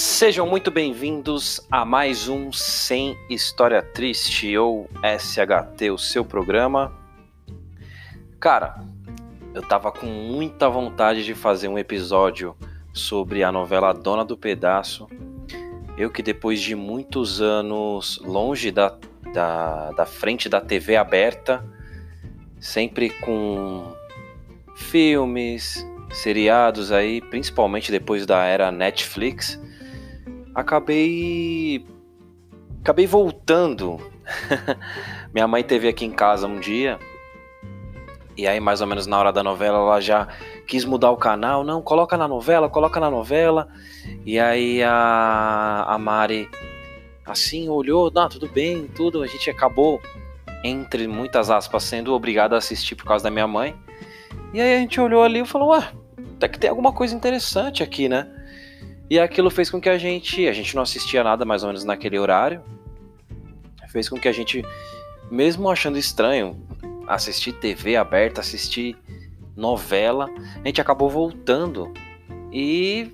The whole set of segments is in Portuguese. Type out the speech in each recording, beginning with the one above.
Sejam muito bem-vindos a mais um Sem História Triste ou SHT, o seu programa. Cara, eu tava com muita vontade de fazer um episódio sobre a novela Dona do Pedaço. Eu que depois de muitos anos longe da, da, da frente da TV aberta, sempre com filmes, seriados aí, principalmente depois da era Netflix, acabei acabei voltando. Minha mãe teve aqui em casa um dia e aí mais ou menos na hora da novela ela já quis mudar o canal, não, coloca na novela, coloca na novela. E aí a, a Mari assim olhou, não, tudo bem, tudo, a gente acabou entre muitas aspas sendo obrigado a assistir por causa da minha mãe. E aí a gente olhou ali e falou, ué, até que tem alguma coisa interessante aqui, né? E aquilo fez com que a gente, a gente não assistia nada mais ou menos naquele horário, fez com que a gente, mesmo achando estranho assistir TV aberta, assistir novela, a gente acabou voltando e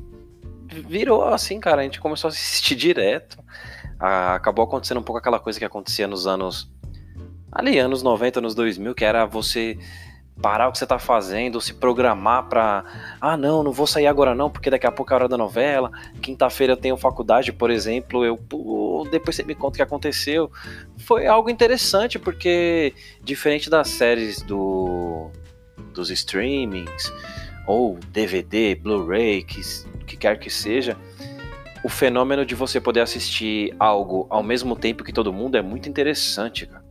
virou assim, cara, a gente começou a assistir direto. acabou acontecendo um pouco aquela coisa que acontecia nos anos ali anos 90, anos 2000, que era você parar o que você tá fazendo, se programar para ah, não, não vou sair agora não, porque daqui a pouco é a hora da novela. Quinta-feira eu tenho faculdade, por exemplo, eu depois você me conta o que aconteceu. Foi algo interessante porque diferente das séries do dos streamings ou DVD, Blu-ray, que, que quer que seja, o fenômeno de você poder assistir algo ao mesmo tempo que todo mundo é muito interessante, cara.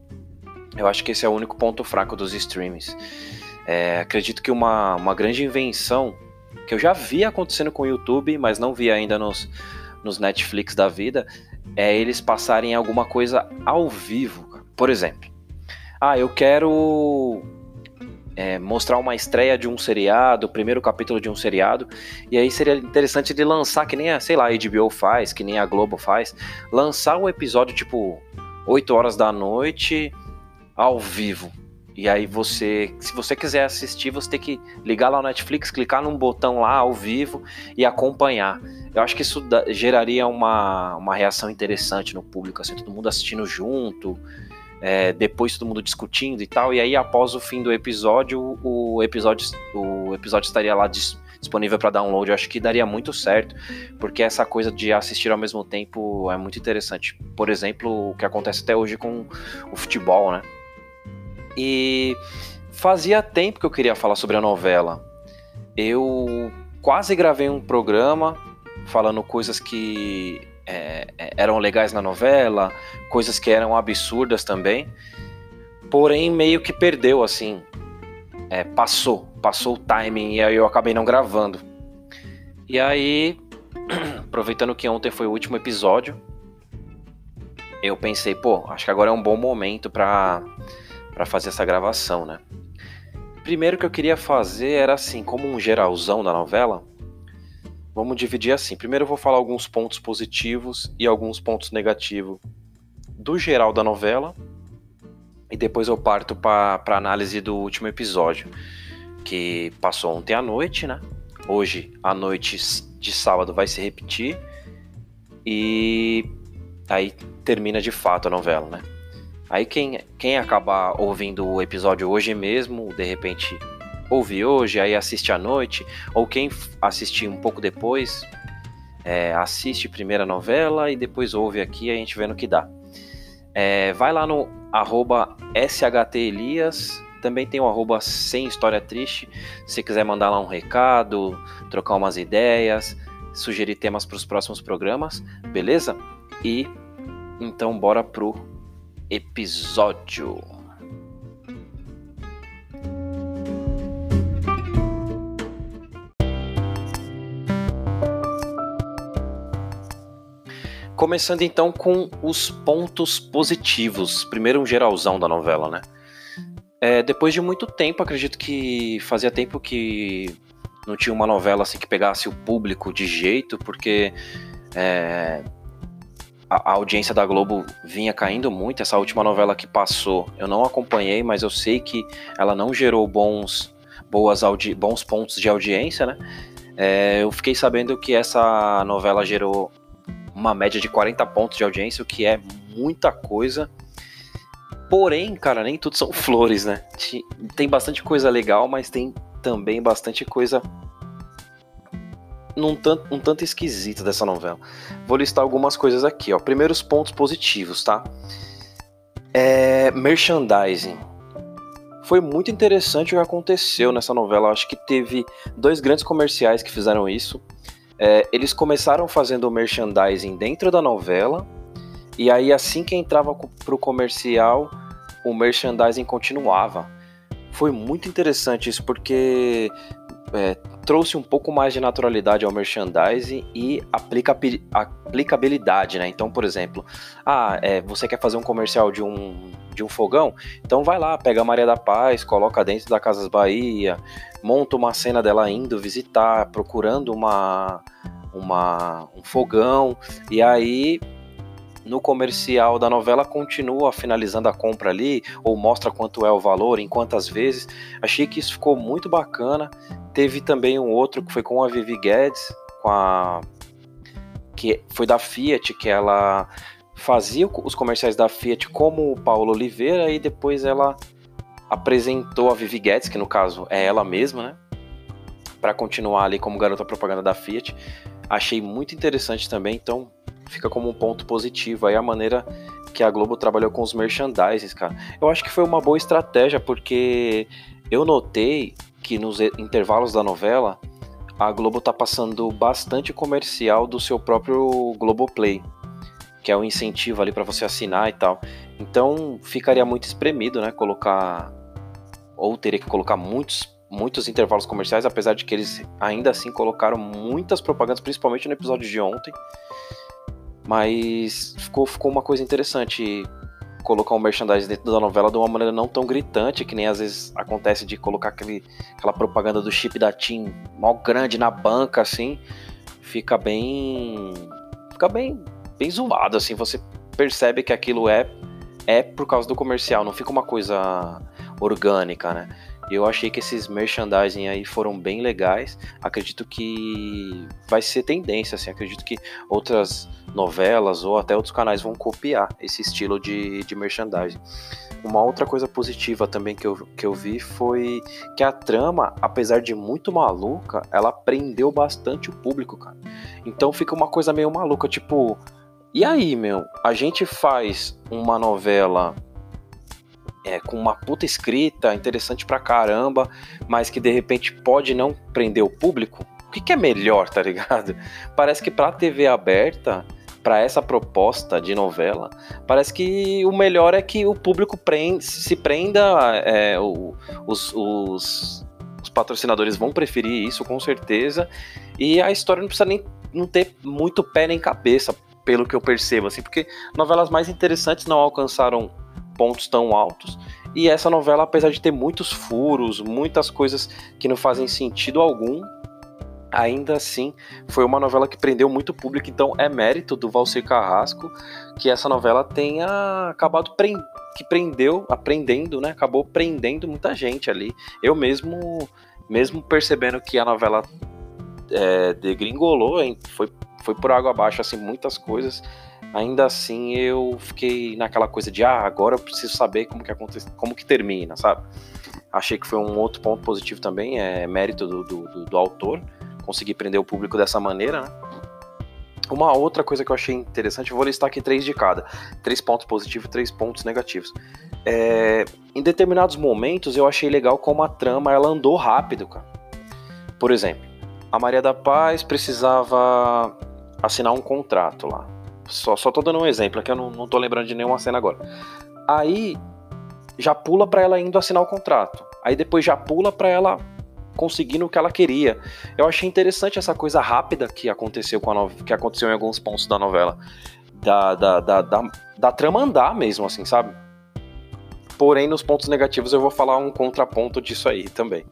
Eu acho que esse é o único ponto fraco dos streams. É, acredito que uma, uma grande invenção que eu já vi acontecendo com o YouTube, mas não vi ainda nos, nos Netflix da vida, é eles passarem alguma coisa ao vivo. Por exemplo, ah, eu quero é, mostrar uma estreia de um seriado, o primeiro capítulo de um seriado, e aí seria interessante de lançar, que nem a, sei lá, a HBO faz, que nem a Globo faz, lançar o episódio tipo 8 horas da noite ao vivo. E aí você, se você quiser assistir, você tem que ligar lá no Netflix, clicar num botão lá ao vivo e acompanhar. Eu acho que isso geraria uma, uma reação interessante no público, assim, todo mundo assistindo junto, é, depois todo mundo discutindo e tal. E aí após o fim do episódio, o episódio, o episódio estaria lá disponível para download. Eu acho que daria muito certo, porque essa coisa de assistir ao mesmo tempo é muito interessante. Por exemplo, o que acontece até hoje com o futebol, né? E fazia tempo que eu queria falar sobre a novela. Eu quase gravei um programa falando coisas que é, é, eram legais na novela, coisas que eram absurdas também. Porém, meio que perdeu, assim. É, passou, passou o timing e aí eu acabei não gravando. E aí, aproveitando que ontem foi o último episódio, eu pensei, pô, acho que agora é um bom momento para para fazer essa gravação, né? Primeiro que eu queria fazer era assim, como um geralzão da novela. Vamos dividir assim. Primeiro eu vou falar alguns pontos positivos e alguns pontos negativos do geral da novela. E depois eu parto para análise do último episódio, que passou ontem à noite, né? Hoje, à noite de sábado, vai se repetir. E aí termina de fato a novela, né? Aí quem, quem acabar ouvindo o episódio hoje mesmo, de repente ouve hoje, aí assiste à noite, ou quem assistir um pouco depois, é, assiste primeiro a novela e depois ouve aqui a gente vê no que dá. É, vai lá no arroba shtelias, também tem o arroba sem história triste, se quiser mandar lá um recado, trocar umas ideias, sugerir temas para os próximos programas, beleza? E então bora pro episódio. Começando então com os pontos positivos. Primeiro um geralzão da novela, né? É, depois de muito tempo, acredito que fazia tempo que não tinha uma novela assim que pegasse o público de jeito, porque é, a, audiência da Globo vinha caindo muito. Essa última novela que passou, eu não acompanhei, mas eu sei que ela não gerou bons, boas bons pontos de audiência, né? É, eu fiquei sabendo que essa novela gerou uma média de 40 pontos de audiência, o que é muita coisa. Porém, cara, nem tudo são flores, né? Tem bastante coisa legal, mas tem também bastante coisa num tanto, um tanto esquisita dessa novela. Vou listar algumas coisas aqui, ó. Primeiros pontos positivos, tá? É, merchandising. Foi muito interessante o que aconteceu nessa novela. Acho que teve dois grandes comerciais que fizeram isso. É, eles começaram fazendo o merchandising dentro da novela, e aí assim que entrava pro comercial, o merchandising continuava. Foi muito interessante isso, porque é, trouxe um pouco mais de naturalidade ao merchandising e aplicabilidade, né? Então, por exemplo, ah, é, você quer fazer um comercial de um, de um fogão? Então vai lá, pega a Maria da Paz, coloca dentro da Casas Bahia, monta uma cena dela indo visitar, procurando uma, uma, um fogão, e aí no comercial da novela continua finalizando a compra ali, ou mostra quanto é o valor, em quantas vezes. Achei que isso ficou muito bacana. Teve também um outro que foi com a Vivi Guedes, com a que foi da Fiat, que ela fazia os comerciais da Fiat como o Paulo Oliveira e depois ela apresentou a Vivi Guedes, que no caso é ela mesma, né? Para continuar ali como garota propaganda da Fiat. Achei muito interessante também, então fica como um ponto positivo aí a maneira que a Globo trabalhou com os merchandises, cara. Eu acho que foi uma boa estratégia porque eu notei que nos intervalos da novela a Globo tá passando bastante comercial do seu próprio Globoplay, que é um incentivo ali para você assinar e tal. Então ficaria muito espremido, né? Colocar ou teria que colocar muitos muitos intervalos comerciais, apesar de que eles ainda assim colocaram muitas propagandas, principalmente no episódio de ontem. Mas ficou, ficou uma coisa interessante colocar um merchandising dentro da novela de uma maneira não tão gritante, que nem às vezes acontece de colocar aquele, aquela propaganda do chip da TIM mal grande na banca, assim, fica bem. fica bem, bem zoado, assim, você percebe que aquilo é, é por causa do comercial, não fica uma coisa orgânica, né? Eu achei que esses merchandising aí foram bem legais. Acredito que vai ser tendência, assim. Acredito que outras novelas ou até outros canais vão copiar esse estilo de, de merchandising. Uma outra coisa positiva também que eu, que eu vi foi que a trama, apesar de muito maluca, ela prendeu bastante o público, cara. Então fica uma coisa meio maluca, tipo, e aí, meu? A gente faz uma novela é, com uma puta escrita, interessante pra caramba, mas que de repente pode não prender o público, o que, que é melhor, tá ligado? Parece que pra TV aberta, para essa proposta de novela, parece que o melhor é que o público prende, se prenda, é, o, os, os, os patrocinadores vão preferir isso com certeza, e a história não precisa nem não ter muito pé nem cabeça, pelo que eu percebo, assim, porque novelas mais interessantes não alcançaram pontos tão altos. E essa novela, apesar de ter muitos furos, muitas coisas que não fazem sentido algum, ainda assim foi uma novela que prendeu muito público. Então é mérito do Valcir Carrasco que essa novela tenha acabado que prendeu, aprendendo, né? Acabou prendendo muita gente ali. Eu mesmo, mesmo percebendo que a novela é, degringolou, hein? foi foi por água abaixo assim muitas coisas ainda assim eu fiquei naquela coisa de ah, agora eu preciso saber como que acontece, como que termina, sabe? Achei que foi um outro ponto positivo também, é mérito do, do, do, autor, conseguir prender o público dessa maneira, né? Uma outra coisa que eu achei interessante, eu vou listar aqui três de cada. Três pontos positivos e três pontos negativos. É, em determinados momentos eu achei legal como a trama ela andou rápido, cara. Por exemplo, a Maria da Paz precisava assinar um contrato lá. Só, só tô dando um exemplo, que eu não, não tô lembrando de nenhuma cena agora. Aí já pula para ela indo assinar o contrato. Aí depois já pula para ela conseguindo o que ela queria. Eu achei interessante essa coisa rápida que aconteceu com a no... que aconteceu em alguns pontos da novela. Da, da, da, da, da trama andar mesmo, assim, sabe? Porém, nos pontos negativos eu vou falar um contraponto disso aí também.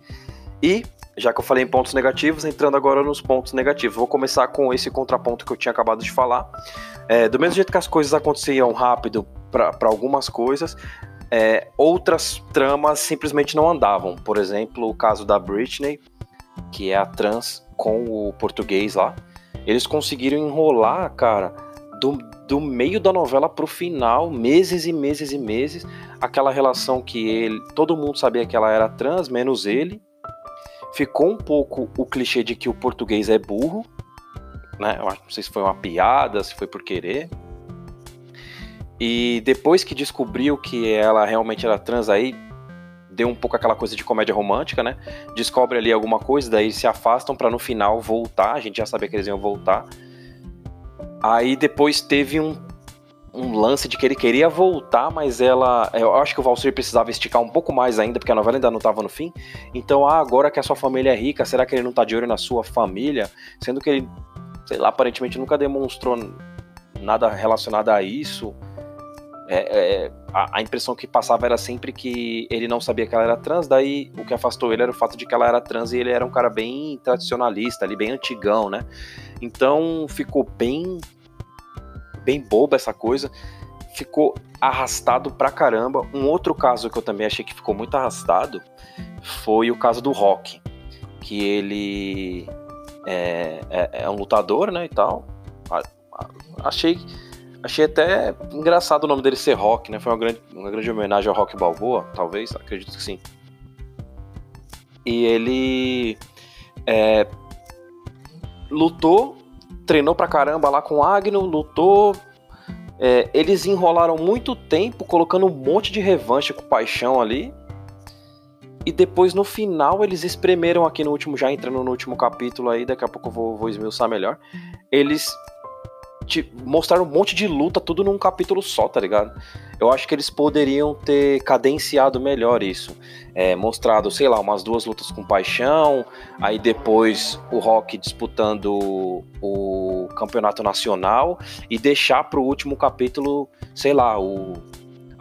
E já que eu falei em pontos negativos, entrando agora nos pontos negativos. Vou começar com esse contraponto que eu tinha acabado de falar. É, do mesmo jeito que as coisas aconteciam rápido para algumas coisas, é, outras tramas simplesmente não andavam. Por exemplo, o caso da Britney, que é a trans com o português lá. Eles conseguiram enrolar, cara, do, do meio da novela pro final, meses e meses e meses, aquela relação que ele, todo mundo sabia que ela era trans, menos ele. Ficou um pouco o clichê de que o português é burro, né? Eu não sei se foi uma piada, se foi por querer. E depois que descobriu que ela realmente era trans, aí deu um pouco aquela coisa de comédia romântica, né? Descobre ali alguma coisa, daí se afastam para no final voltar. A gente já sabia que eles iam voltar. Aí depois teve um, um lance de que ele queria voltar, mas ela. Eu acho que o Valsir precisava esticar um pouco mais ainda, porque a novela ainda não estava no fim. Então, ah, agora que a sua família é rica, será que ele não tá de olho na sua família? Sendo que ele, sei lá, aparentemente nunca demonstrou nada relacionado a isso. É, é, a, a, impressão que passava era sempre que ele não sabia que ela era trans, daí o que afastou ele era o fato de que ela era trans e ele era um cara bem tradicionalista, ali, bem antigão, né? Então ficou bem, bem boba essa coisa, ficou arrastado pra caramba. Um outro caso que eu também achei que ficou muito arrastado foi o caso do Rock, que ele é, é, é um lutador, né, e tal. Achei Achei até engraçado o nome dele ser Rock, né? Foi uma grande, uma grande homenagem ao Rock Balboa, talvez, acredito que sim. E ele é, lutou, treinou pra caramba lá com o Agno, lutou. É, eles enrolaram muito tempo colocando um monte de revanche com paixão ali. E depois no final eles espremeram aqui no último, já entrando no último capítulo aí, daqui a pouco eu vou, vou esmiuçar melhor. Eles mostraram um monte de luta, tudo num capítulo só, tá ligado? Eu acho que eles poderiam ter cadenciado melhor isso. É, mostrado, sei lá, umas duas lutas com paixão, aí depois o Rock disputando o campeonato nacional e deixar pro último capítulo, sei lá, o,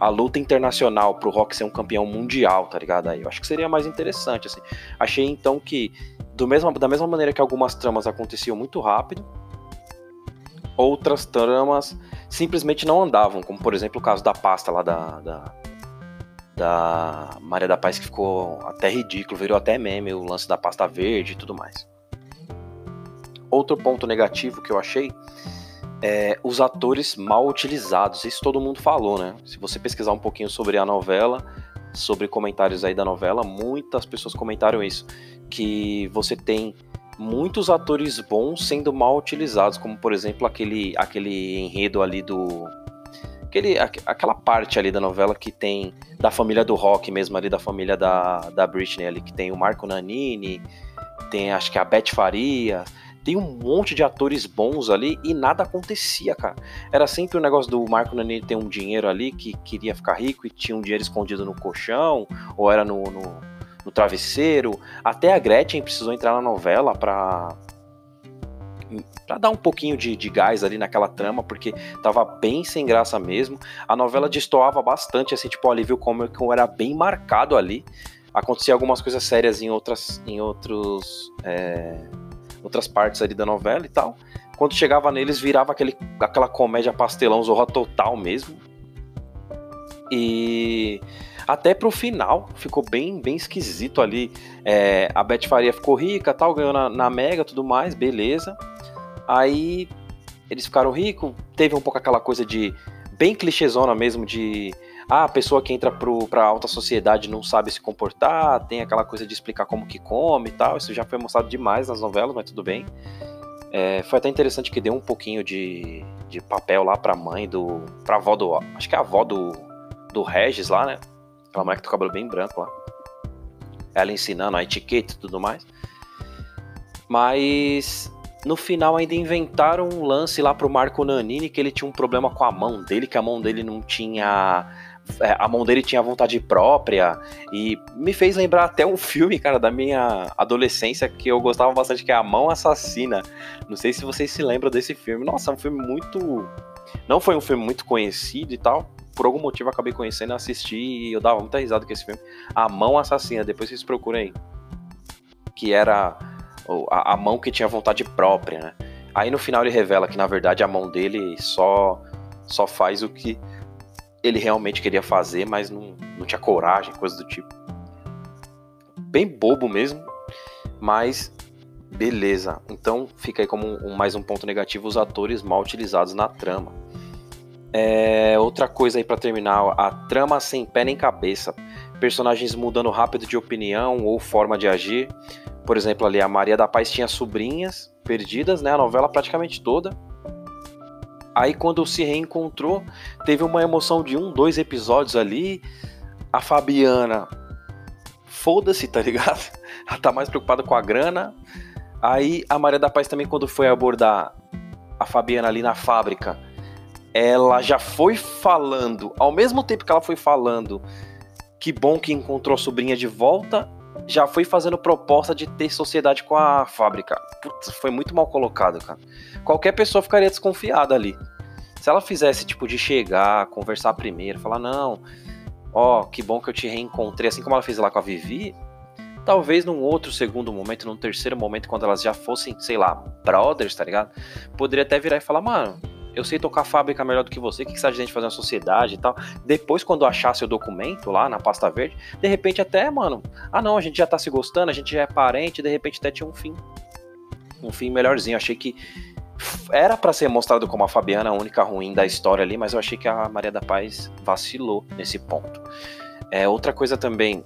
a luta internacional pro Rock ser um campeão mundial, tá ligado? Aí eu acho que seria mais interessante, assim. Achei então que, do mesmo, da mesma maneira que algumas tramas aconteciam muito rápido, outras tramas simplesmente não andavam, como por exemplo o caso da pasta lá da, da, da Maria da Paz, que ficou até ridículo, virou até meme o lance da pasta verde e tudo mais. Outro ponto negativo que eu achei é os atores mal utilizados. Isso todo mundo falou, né? Se você pesquisar um pouquinho sobre a novela, sobre comentários aí da novela, muitas pessoas comentaram isso. Que você tem muitos atores bons sendo mal utilizados, como por exemplo aquele, aquele enredo ali do. Aquele, aquela parte ali da novela que tem da família do rock mesmo, ali da família da, da Britney ali, que tem o Marco Nanini, tem acho que a Beth Faria, tem um monte de atores bons ali e nada acontecia, cara. Era sempre o negócio do Marco Nanini ter um dinheiro ali que queria ficar rico e tinha um dinheiro escondido no colchão, ou era no, no no travesseiro. Até a Gretchen precisou entrar na novela pra, pra dar um pouquinho de, de gás ali naquela trama, porque tava bem sem graça mesmo. A novela destoava bastante, assim, tipo, o alívio cômico era bem marcado ali. Acontecia algumas coisas sérias em outras, em outros, é, outras partes ali da novela e tal. Quando chegava neles, virava aquele, aquela comédia pastelão, zorra total mesmo. E até pro final, ficou bem, bem esquisito ali. É, a Beth Faria ficou rica, tal, ganhou na, na Mega, tudo mais, beleza. Aí eles ficaram ricos, teve um pouco aquela coisa de bem clichêzona mesmo de ah, a pessoa que entra pro, pra alta sociedade não sabe se comportar, tem aquela coisa de explicar como que come e tal. Isso já foi mostrado demais nas novelas, mas tudo bem. É, foi até interessante que deu um pouquinho de, de papel lá pra mãe do. pra avó do. Acho que é a avó do, do Regis lá, né? Aquela mulher que tem o cabelo bem branco lá. Ela ensinando a etiqueta e tudo mais. Mas no final ainda inventaram um lance lá pro Marco Nanini que ele tinha um problema com a mão dele, que a mão dele não tinha. É, a mão dele tinha vontade própria. E me fez lembrar até um filme, cara, da minha adolescência que eu gostava bastante, que é A Mão Assassina. Não sei se vocês se lembram desse filme. Nossa, é um filme muito. Não foi um filme muito conhecido e tal por algum motivo acabei conhecendo, assisti e eu dava muita risada com esse filme. A Mão Assassina, depois vocês procurem aí. Que era a, a mão que tinha vontade própria, né? Aí no final ele revela que na verdade a mão dele só, só faz o que ele realmente queria fazer, mas não, não tinha coragem, coisa do tipo. Bem bobo mesmo, mas Beleza. Então fica aí como um, mais um ponto negativo os atores mal utilizados na trama. É, outra coisa aí para terminar, a trama sem pé nem cabeça. Personagens mudando rápido de opinião ou forma de agir. Por exemplo, ali a Maria da Paz tinha sobrinhas perdidas, né? A novela praticamente toda. Aí quando se reencontrou, teve uma emoção de um, dois episódios ali. A Fabiana, foda-se, tá ligado? Ela tá mais preocupada com a grana. Aí a Maria da Paz também, quando foi abordar a Fabiana ali na fábrica, ela já foi falando, ao mesmo tempo que ela foi falando que bom que encontrou a sobrinha de volta, já foi fazendo proposta de ter sociedade com a fábrica. Putz, foi muito mal colocado, cara. Qualquer pessoa ficaria desconfiada ali. Se ela fizesse, tipo, de chegar, conversar primeiro, falar, não, ó, que bom que eu te reencontrei, assim como ela fez lá com a Vivi, talvez num outro segundo momento, num terceiro momento, quando elas já fossem, sei lá, brothers, tá ligado? Poderia até virar e falar, mano, eu sei tocar fábrica melhor do que você, o que, que a gente fazer uma sociedade e tal? Depois, quando achasse o documento lá na pasta verde, de repente até, mano, ah não, a gente já tá se gostando, a gente já é parente, de repente até tinha um fim. Um fim melhorzinho. Achei que era para ser mostrado como a Fabiana a única ruim da história ali, mas eu achei que a Maria da Paz vacilou nesse ponto. É, outra coisa também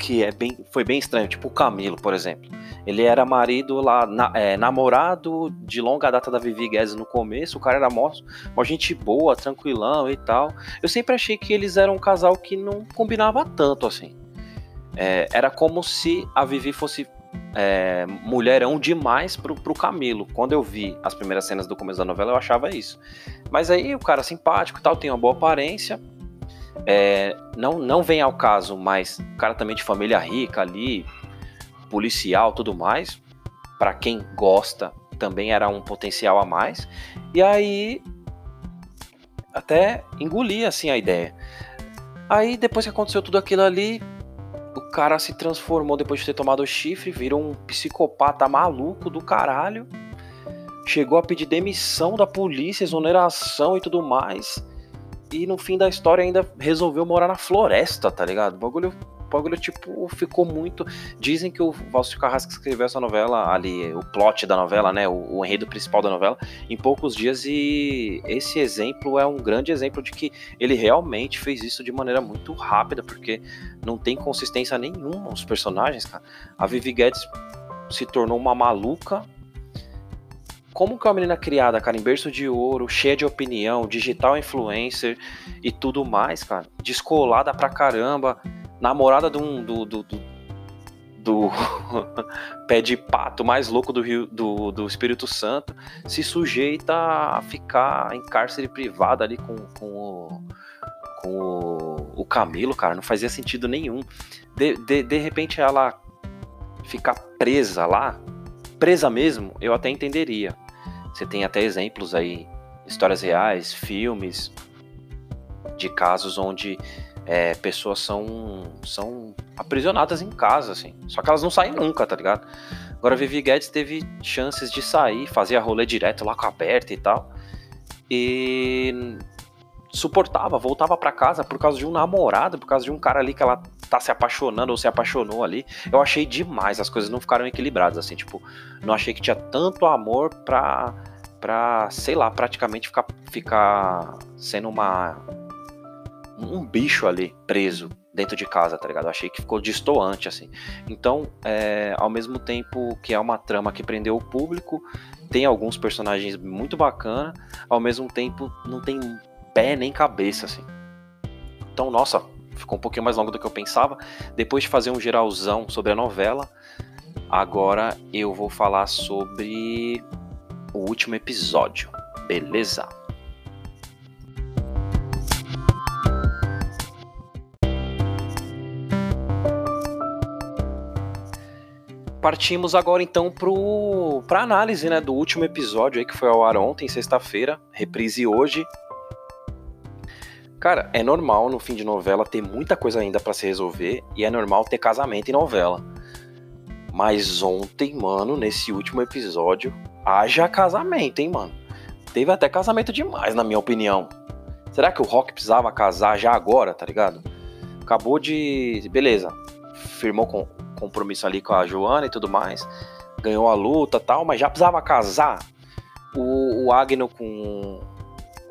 que é bem, foi bem estranho, tipo o Camilo, por exemplo. Ele era marido lá, na, é, namorado de longa data da Vivi Guedes no começo, o cara era mó, mó gente boa, tranquilão e tal. Eu sempre achei que eles eram um casal que não combinava tanto assim. É, era como se a Vivi fosse é, mulherão demais pro, pro Camilo. Quando eu vi as primeiras cenas do começo da novela, eu achava isso. Mas aí o cara simpático e tal, tem uma boa aparência. É, não, não vem ao caso, mas o cara também de família rica ali, policial tudo mais. para quem gosta, também era um potencial a mais. E aí até engoli assim a ideia. Aí depois que aconteceu tudo aquilo ali, o cara se transformou depois de ter tomado o chifre, virou um psicopata maluco do caralho. Chegou a pedir demissão da polícia, exoneração e tudo mais. E no fim da história ainda resolveu morar na floresta, tá ligado? O bagulho bagulho, tipo, ficou muito. Dizem que o Valcio Carrasco escreveu essa novela ali, o plot da novela, né? O, o enredo principal da novela, em poucos dias, e esse exemplo é um grande exemplo de que ele realmente fez isso de maneira muito rápida, porque não tem consistência nenhuma os personagens, cara. A Vivi Guedes se tornou uma maluca como que uma menina criada, cara, em berço de ouro, cheia de opinião, digital influencer e tudo mais, cara, descolada pra caramba, namorada de um, do, do, do, do pé de pato mais louco do, Rio, do, do Espírito Santo se sujeita a ficar em cárcere privado ali com, com, o, com o, o Camilo, cara. Não fazia sentido nenhum. De, de, de repente ela ficar presa lá, presa mesmo, eu até entenderia. Você tem até exemplos aí, histórias reais, filmes de casos onde é, pessoas são, são aprisionadas em casa, assim. Só que elas não saem nunca, tá ligado? Agora Vivi Guedes teve chances de sair, fazer a rolê direto lá com a Berta e tal. E suportava, voltava para casa por causa de um namorado, por causa de um cara ali que ela tá se apaixonando ou se apaixonou ali. Eu achei demais, as coisas não ficaram equilibradas, assim, tipo, não achei que tinha tanto amor pra, pra sei lá, praticamente ficar, ficar sendo uma um bicho ali preso dentro de casa, tá ligado? Eu achei que ficou distoante, assim. Então, é, ao mesmo tempo que é uma trama que prendeu o público, tem alguns personagens muito bacana, ao mesmo tempo não tem pé nem cabeça, assim. Então, nossa, ficou um pouquinho mais longo do que eu pensava. Depois de fazer um geralzão sobre a novela, agora eu vou falar sobre o último episódio, beleza? Partimos agora então para análise né, do último episódio aí que foi ao ar ontem, sexta-feira, reprise hoje. Cara, é normal no fim de novela ter muita coisa ainda para se resolver e é normal ter casamento em novela. Mas ontem, mano, nesse último episódio, haja casamento, hein, mano. Teve até casamento demais, na minha opinião. Será que o Rock precisava casar já agora, tá ligado? Acabou de. Beleza. Firmou com compromisso ali com a Joana e tudo mais. ganhou a luta tal, mas já precisava casar. O, o Agno com,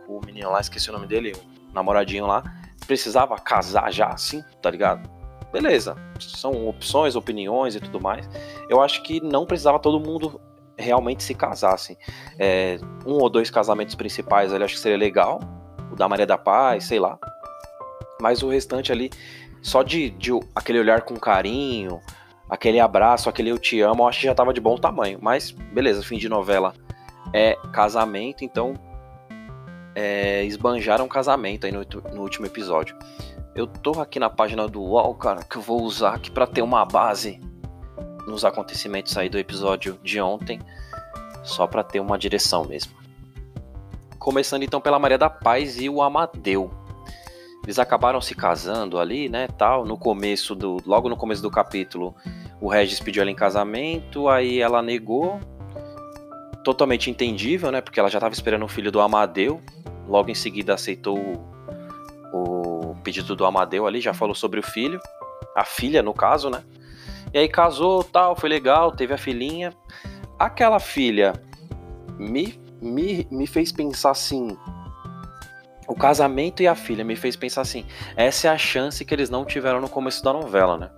com o menino lá, esqueci o nome dele, namoradinho lá, precisava casar já assim, tá ligado? Beleza, são opções, opiniões e tudo mais. Eu acho que não precisava todo mundo realmente se casar, assim. É, um ou dois casamentos principais ali acho que seria legal. O da Maria da Paz, sei lá. Mas o restante ali, só de, de aquele olhar com carinho, aquele abraço, aquele eu te amo, eu acho que já tava de bom tamanho. Mas, beleza, fim de novela é casamento, então é, esbanjaram casamento aí no, no, último episódio. Eu tô aqui na página do UOL, cara, que eu vou usar aqui para ter uma base nos acontecimentos aí do episódio de ontem, só para ter uma direção mesmo. Começando então pela Maria da Paz e o Amadeu. Eles acabaram se casando ali, né, tal, no começo do, logo no começo do capítulo, o Regis pediu ela em casamento, aí ela negou. Totalmente entendível, né, porque ela já estava esperando o filho do Amadeu. Logo em seguida aceitou o, o pedido do Amadeu ali, já falou sobre o filho, a filha no caso, né? E aí casou, tal, foi legal, teve a filhinha. Aquela filha me, me, me fez pensar assim, o casamento e a filha me fez pensar assim: essa é a chance que eles não tiveram no começo da novela, né?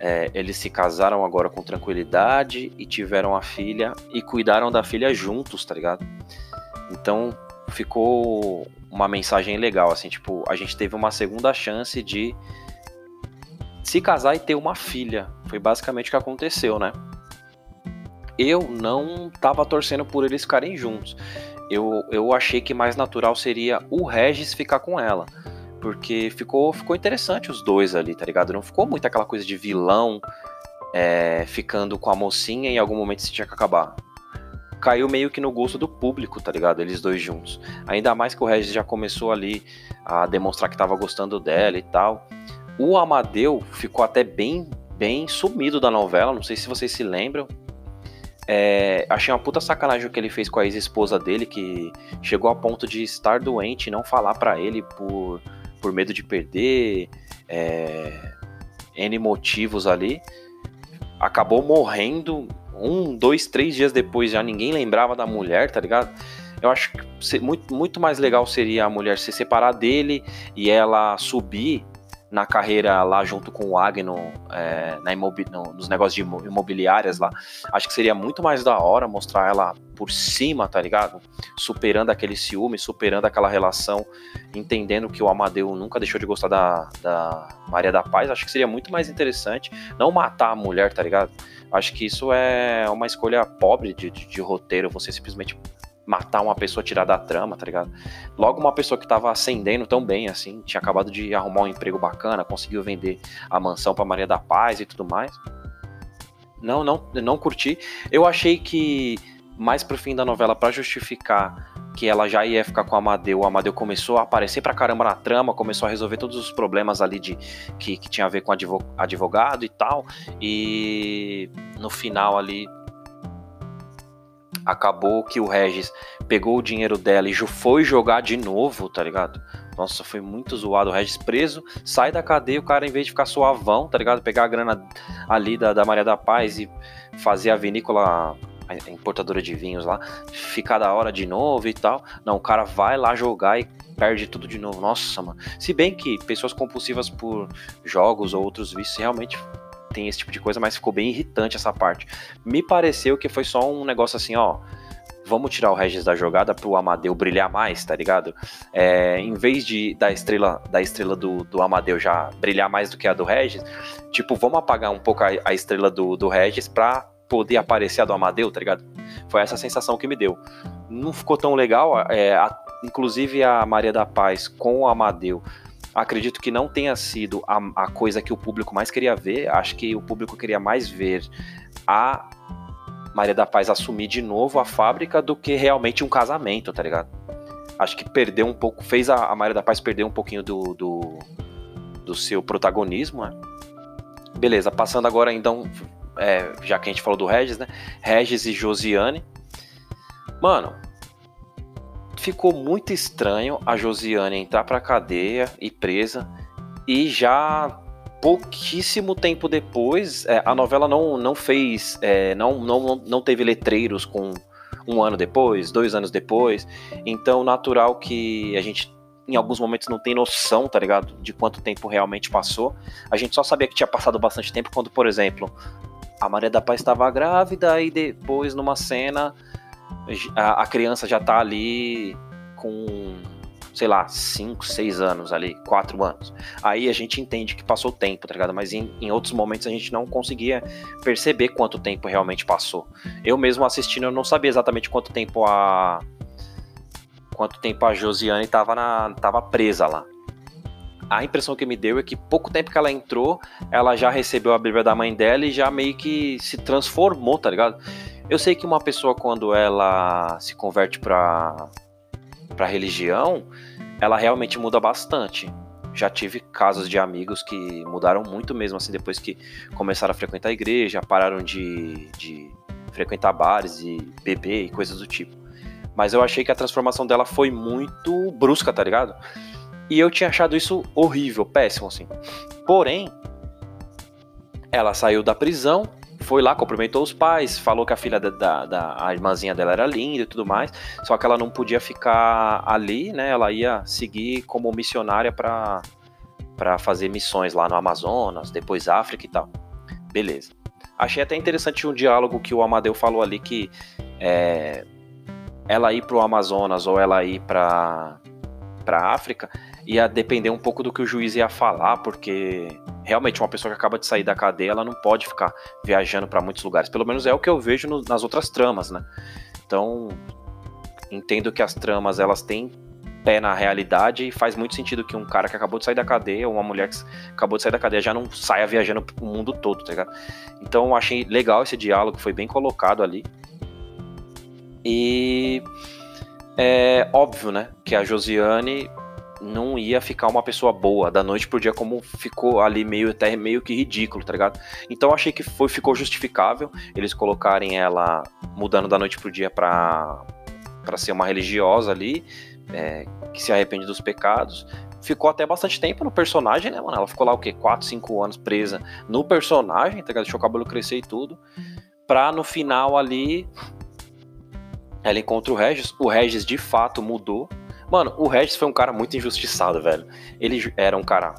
É, eles se casaram agora com tranquilidade e tiveram a filha e cuidaram da filha juntos, tá ligado? Então ficou uma mensagem legal, assim, tipo, a gente teve uma segunda chance de se casar e ter uma filha. Foi basicamente o que aconteceu, né? Eu não tava torcendo por eles ficarem juntos eu, eu achei que mais natural seria o Regis ficar com ela. Porque ficou, ficou interessante os dois ali, tá ligado? Não ficou muito aquela coisa de vilão é, ficando com a mocinha e em algum momento se tinha que acabar. Caiu meio que no gosto do público, tá ligado? Eles dois juntos. Ainda mais que o Regis já começou ali a demonstrar que tava gostando dela e tal. O Amadeu ficou até bem, bem sumido da novela, não sei se vocês se lembram. É, achei uma puta sacanagem o que ele fez com a ex-esposa dele, que chegou a ponto de estar doente e não falar para ele por, por medo de perder, é, N motivos ali. Acabou morrendo um, dois, três dias depois, já ninguém lembrava da mulher, tá ligado? Eu acho que muito, muito mais legal seria a mulher se separar dele e ela subir na carreira lá junto com o Agno é, na imobi no, nos negócios de imobiliárias lá. Acho que seria muito mais da hora mostrar ela por cima, tá ligado? Superando aquele ciúme, superando aquela relação, entendendo que o Amadeu nunca deixou de gostar da, da Maria da Paz. Acho que seria muito mais interessante não matar a mulher, tá ligado? Acho que isso é uma escolha pobre de, de, de roteiro, você simplesmente matar uma pessoa, tirar da trama, tá ligado? Logo uma pessoa que tava ascendendo tão bem, assim, tinha acabado de arrumar um emprego bacana, conseguiu vender a mansão pra Maria da Paz e tudo mais. Não, não, não curti. Eu achei que mais pro fim da novela, para justificar que ela já ia ficar com o Amadeu, o Amadeu começou a aparecer pra caramba na trama, começou a resolver todos os problemas ali de que, que tinha a ver com advogado e tal. E no final ali acabou que o Regis pegou o dinheiro dela e foi jogar de novo, tá ligado? Nossa, foi muito zoado. O Regis preso, sai da cadeia, o cara, em vez de ficar suavão, tá ligado? Pegar a grana ali da, da Maria da Paz e fazer a vinícola, importadora de vinhos lá, ficar da hora de novo e tal. Não, o cara vai lá jogar e perde tudo de novo. Nossa, mano. Se bem que pessoas compulsivas por jogos ou outros vícios realmente tem esse tipo de coisa, mas ficou bem irritante essa parte. Me pareceu que foi só um negócio assim, ó. Vamos tirar o Regis da jogada pro Amadeu brilhar mais, tá ligado? É, em vez de da estrela da estrela do, do Amadeu já brilhar mais do que a do Regis, tipo, vamos apagar um pouco a, a estrela do, do Regis pra poder aparecer a do Amadeu, tá ligado? Foi essa sensação que me deu. Não ficou tão legal, é, a, inclusive a Maria da Paz com o Amadeu acredito que não tenha sido a, a coisa que o público mais queria ver. Acho que o público queria mais ver a Maria da Paz assumir de novo a fábrica do que realmente um casamento, tá ligado? Acho que perdeu um pouco, fez a, Maria da Paz perder um pouquinho do, do, do seu protagonismo, né? Beleza, passando agora então, é, já que a gente falou do Regis, né? Regis e Josiane. Mano, ficou muito estranho a Josiane entrar pra cadeia e presa e já pouquíssimo tempo depois, é, a novela não, não fez, é, não, não, não teve letreiros com um ano depois, dois anos depois, então natural que a gente em alguns momentos não tem noção, tá ligado, de quanto tempo realmente passou. A gente só sabia que tinha passado bastante tempo quando, por exemplo, a Maria da Paz estava grávida e depois numa cena a, a criança já tá ali com sei lá, 5, 6 anos ali, 4 anos. Aí a gente entende que passou tempo, tá ligado? Mas em, em, outros momentos a gente não conseguia perceber quanto tempo realmente passou. Eu mesmo assistindo, eu não sabia exatamente quanto tempo a. Quanto tempo a Josiane tava, na, tava presa lá. A impressão que me deu é que pouco tempo que ela entrou, ela já recebeu a Bíblia da mãe dela e já meio que se transformou, tá ligado? Eu sei que uma pessoa, quando ela se converte pra, pra religião, ela realmente muda bastante. Já tive casos de amigos que mudaram muito mesmo, assim, depois que começaram a frequentar a igreja, pararam de, de frequentar bares e beber e coisas do tipo. Mas eu achei que a transformação dela foi muito brusca, tá ligado? E eu tinha achado isso horrível, péssimo, assim. Porém, ela saiu da prisão foi lá, cumprimentou os pais, falou que a filha da, da, da a irmãzinha dela era linda e tudo mais, só que ela não podia ficar ali, né? Ela ia seguir como missionária para para fazer missões lá no Amazonas, depois África e tal. Beleza. Achei até interessante um diálogo que o Amadeu falou ali que é, ela ir pro Amazonas ou ela ir para para África ia depender um pouco do que o juiz ia falar, porque realmente uma pessoa que acaba de sair da cadeia, ela não pode ficar viajando para muitos lugares. Pelo menos é o que eu vejo no, nas outras tramas, né? Então, entendo que as tramas elas têm pé na realidade e faz muito sentido que um cara que acabou de sair da cadeia, ou uma mulher que acabou de sair da cadeia já não saia viajando o mundo todo, tá ligado? Então, achei legal esse diálogo, foi bem colocado ali. E é óbvio, né, que a Josiane não ia ficar uma pessoa boa da noite pro dia como ficou ali meio até meio que ridículo, tá ligado? Então achei que foi ficou justificável eles colocarem ela mudando da noite pro dia pra, pra ser uma religiosa ali, é, que se arrepende dos pecados. Ficou até bastante tempo no personagem, né, mano? Ela ficou lá o quê? 4, 5 anos presa no personagem, tá ligado? Deixou o cabelo crescer e tudo. Pra no final ali ela encontra o Regis. O Regis de fato mudou Mano, o Regis foi um cara muito injustiçado, velho. Ele era um cara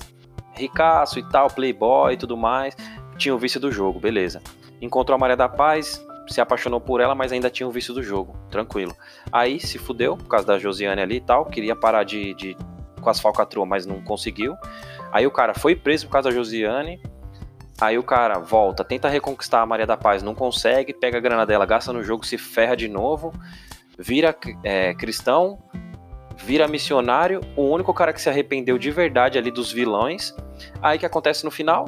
ricaço e tal, playboy e tudo mais. Tinha o vício do jogo, beleza. Encontrou a Maria da Paz, se apaixonou por ela, mas ainda tinha o vício do jogo, tranquilo. Aí se fudeu por causa da Josiane ali e tal, queria parar de, de com as falcatruas, mas não conseguiu. Aí o cara foi preso por causa da Josiane. Aí o cara volta, tenta reconquistar a Maria da Paz, não consegue, pega a grana dela, gasta no jogo, se ferra de novo, vira é, cristão, vira missionário, o único cara que se arrependeu de verdade ali dos vilões. Aí que acontece no final?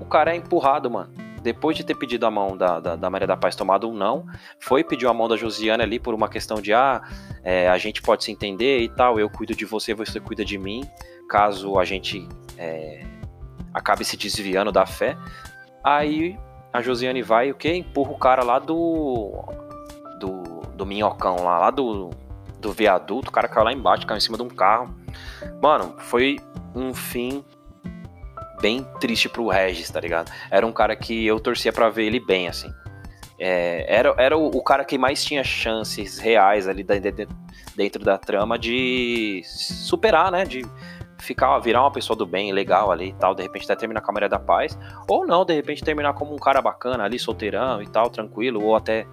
O cara é empurrado, mano. Depois de ter pedido a mão da, da, da Maria da Paz, tomado um não, foi pedir a mão da Josiane ali por uma questão de ah, é, a gente pode se entender e tal, eu cuido de você, você cuida de mim, caso a gente é, acabe se desviando da fé. Aí a Josiane vai o que? Empurra o cara lá do. do, do minhocão lá, lá do, do viaduto, o cara caiu lá embaixo, caiu em cima de um carro. Mano, foi um fim bem triste pro Regis, tá ligado? Era um cara que eu torcia para ver ele bem, assim. É, era era o, o, cara que mais tinha chances reais ali dentro da trama de superar, né? De ficar, virar uma pessoa do bem, legal ali e tal, de repente até terminar com a Maria da Paz, ou não, de repente terminar como um cara bacana ali, solteirão e tal, tranquilo, ou até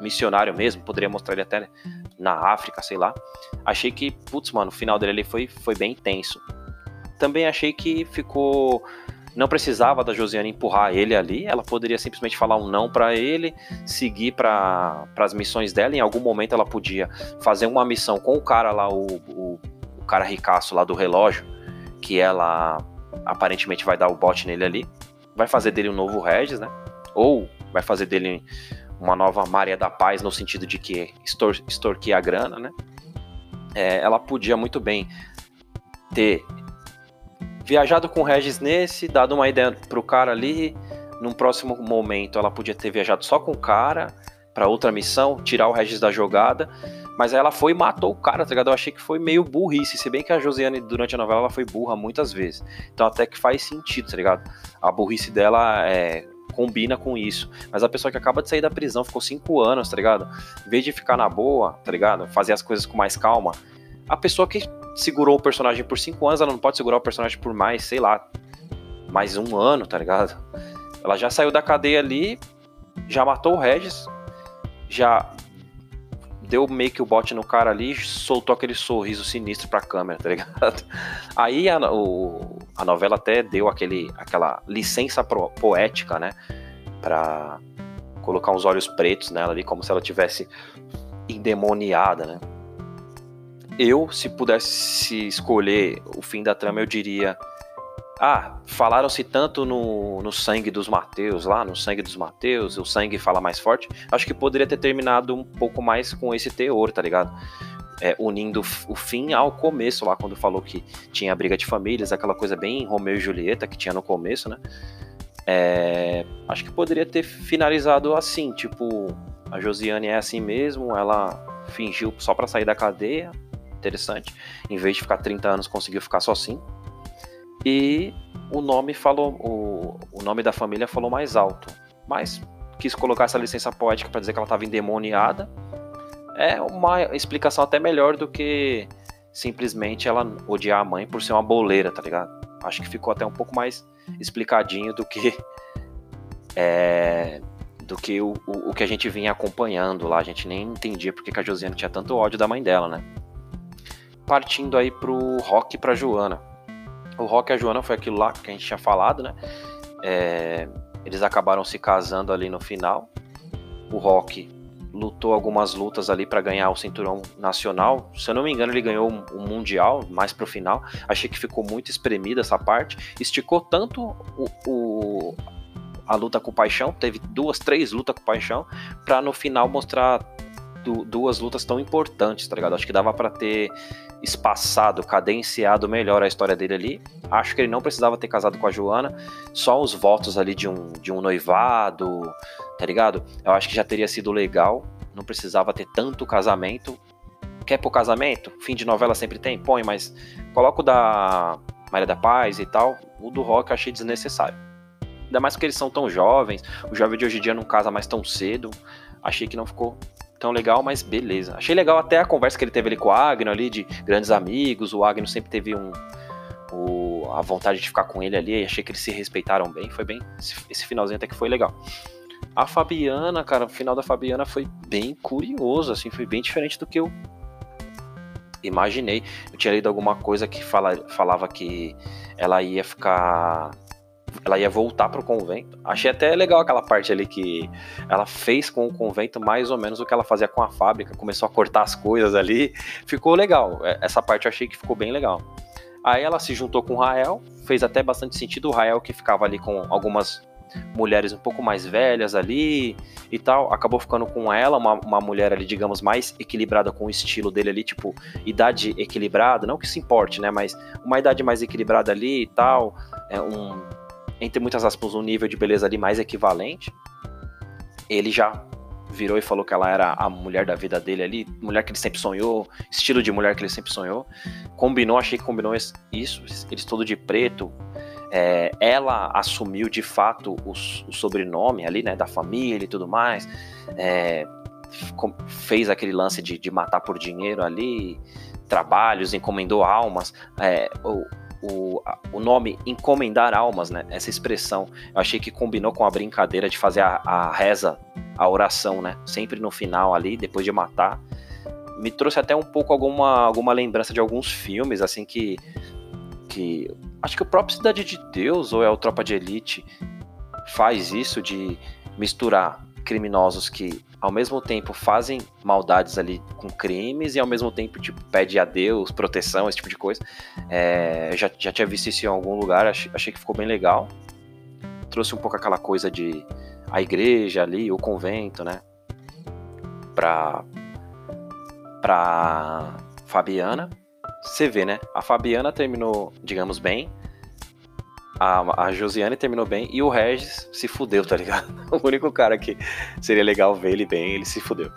missionário mesmo, poderia mostrar ele até na África, sei lá. Achei que, putz, mano, o final dele ali foi, foi bem intenso. Também achei que ficou. Não precisava da Josiane empurrar ele ali, ela poderia simplesmente falar um não para ele, seguir para as missões dela. Em algum momento ela podia fazer uma missão com o cara lá, o, o, o cara ricaço lá do relógio, que ela aparentemente vai dar o bote nele ali. Vai fazer dele um novo Regis, né? Ou vai fazer dele uma nova Maria da Paz no sentido de que extor extorquir a grana, né? É, ela podia muito bem ter viajado com o Regis nesse, dado uma ideia pro cara ali, num próximo momento ela podia ter viajado só com o cara para outra missão, tirar o Regis da jogada, Mas aí ela foi e matou o cara, tá ligado? Eu achei que foi meio burrice. Se bem que a Josiane, durante a novela, ela foi burra muitas vezes. Então até que faz sentido, tá ligado? A burrice dela é, combina com isso. Mas a pessoa que acaba de sair da prisão, ficou cinco anos, tá ligado? Em vez de ficar na boa, tá ligado? Fazer as coisas com mais calma. A pessoa que segurou o personagem por cinco anos, ela não pode segurar o personagem por mais, sei lá, mais um ano, tá ligado? Ela já saiu da cadeia ali, já matou o Regis, já deu meio que o bote no cara ali soltou aquele sorriso sinistro pra câmera, tá ligado? Aí a, o, a novela até deu aquele, aquela licença pro, poética, né? Pra colocar uns olhos pretos nela ali, como se ela tivesse endemoniada, né? Eu, se pudesse escolher o fim da trama, eu diria ah, falaram-se tanto no, no sangue dos Mateus, lá no sangue dos Mateus, o sangue fala mais forte. Acho que poderia ter terminado um pouco mais com esse teor, tá ligado? É, unindo o fim ao começo, lá quando falou que tinha briga de famílias, aquela coisa bem Romeu e Julieta que tinha no começo, né? É, acho que poderia ter finalizado assim, tipo, a Josiane é assim mesmo, ela fingiu só para sair da cadeia, interessante, em vez de ficar 30 anos conseguiu ficar só assim. E o nome falou, o, o nome da família falou mais alto. Mas quis colocar essa licença poética para dizer que ela estava endemoniada. É uma explicação até melhor do que simplesmente ela odiar a mãe por ser uma boleira, tá ligado? Acho que ficou até um pouco mais explicadinho do que é, do que o, o, o, que a gente vinha acompanhando lá. A gente nem entendia porque que a Josiane tinha tanto ódio da mãe dela, né? Partindo aí pro Rock pra Joana. O Rock e a Joana foi aquilo lá que a gente tinha falado, né? É, eles acabaram se casando ali no final. O Rock lutou algumas lutas ali para ganhar o cinturão nacional. Se eu não me engano, ele ganhou o mundial mais pro final. Achei que ficou muito espremida essa parte. Esticou tanto o, o a luta com paixão, teve duas, três lutas com paixão, para no final mostrar duas lutas tão importantes, tá ligado? Acho que dava para ter espaçado, cadenciado melhor a história dele ali. Acho que ele não precisava ter casado com a Joana, só os votos ali de um, de um noivado, tá ligado? Eu acho que já teria sido legal, não precisava ter tanto casamento. Quer pro casamento? Fim de novela sempre tem? Põe, mas coloca o da Maria da Paz e tal. O do rock eu achei desnecessário. Ainda mais porque eles são tão jovens, o jovem de hoje em dia não casa mais tão cedo. Achei que não ficou tão legal, mas beleza. Achei legal até a conversa que ele teve ali com o Agno ali, de grandes amigos. O Agno sempre teve um, o, a vontade de ficar com ele ali. Achei que eles se respeitaram bem. Foi bem. Esse, esse finalzinho até que foi legal. A Fabiana, cara, o final da Fabiana foi bem curioso, assim, foi bem diferente do que eu imaginei. Eu tinha lido alguma coisa que fala, falava que ela ia ficar ela ia voltar pro convento. Achei até legal aquela parte ali que ela fez com o convento mais ou menos o que ela fazia com a fábrica, começou a cortar as coisas ali. Ficou legal. É, essa parte eu achei que ficou bem legal. Aí ela se juntou com o Rael, fez até bastante sentido o Rael que ficava ali com algumas mulheres um pouco mais velhas ali e tal, acabou ficando com ela, uma, uma mulher ali, digamos, mais equilibrada com o estilo dele ali, tipo, idade equilibrada, não que se importe, né, mas uma idade mais equilibrada ali e tal, é um, entre muitas aspas, um nível de beleza ali mais equivalente. Ele já virou e falou que ela era a mulher da vida dele ali, mulher que ele sempre sonhou, estilo de mulher que ele sempre sonhou. Combinou, achei que combinou isso, eles todo de preto. É, ela assumiu de fato o, o, sobrenome ali, né, da família e tudo mais. É, fez aquele lance de, de, matar por dinheiro ali, trabalhos, encomendou almas. É, o, o, o nome encomendar almas, né? Essa expressão, eu achei que combinou com a brincadeira de fazer a, a reza, a oração, né? Sempre no final ali, depois de matar. Me trouxe até um pouco alguma, alguma lembrança de alguns filmes, assim, que. que acho que o próprio Cidade de Deus, ou é o Tropa de Elite, faz isso de misturar criminosos que ao mesmo tempo fazem maldades ali com crimes e ao mesmo tempo tipo pede a Deus proteção esse tipo de coisa. É, já, já tinha visto isso em algum lugar achei, achei que ficou bem legal. Trouxe um pouco aquela coisa de a igreja ali o convento né? Pra pra Fabiana. Você vê né? A Fabiana terminou digamos bem a, a Josiane terminou bem e o Regis se fudeu, tá ligado? O único cara que seria legal ver ele bem, ele se fudeu.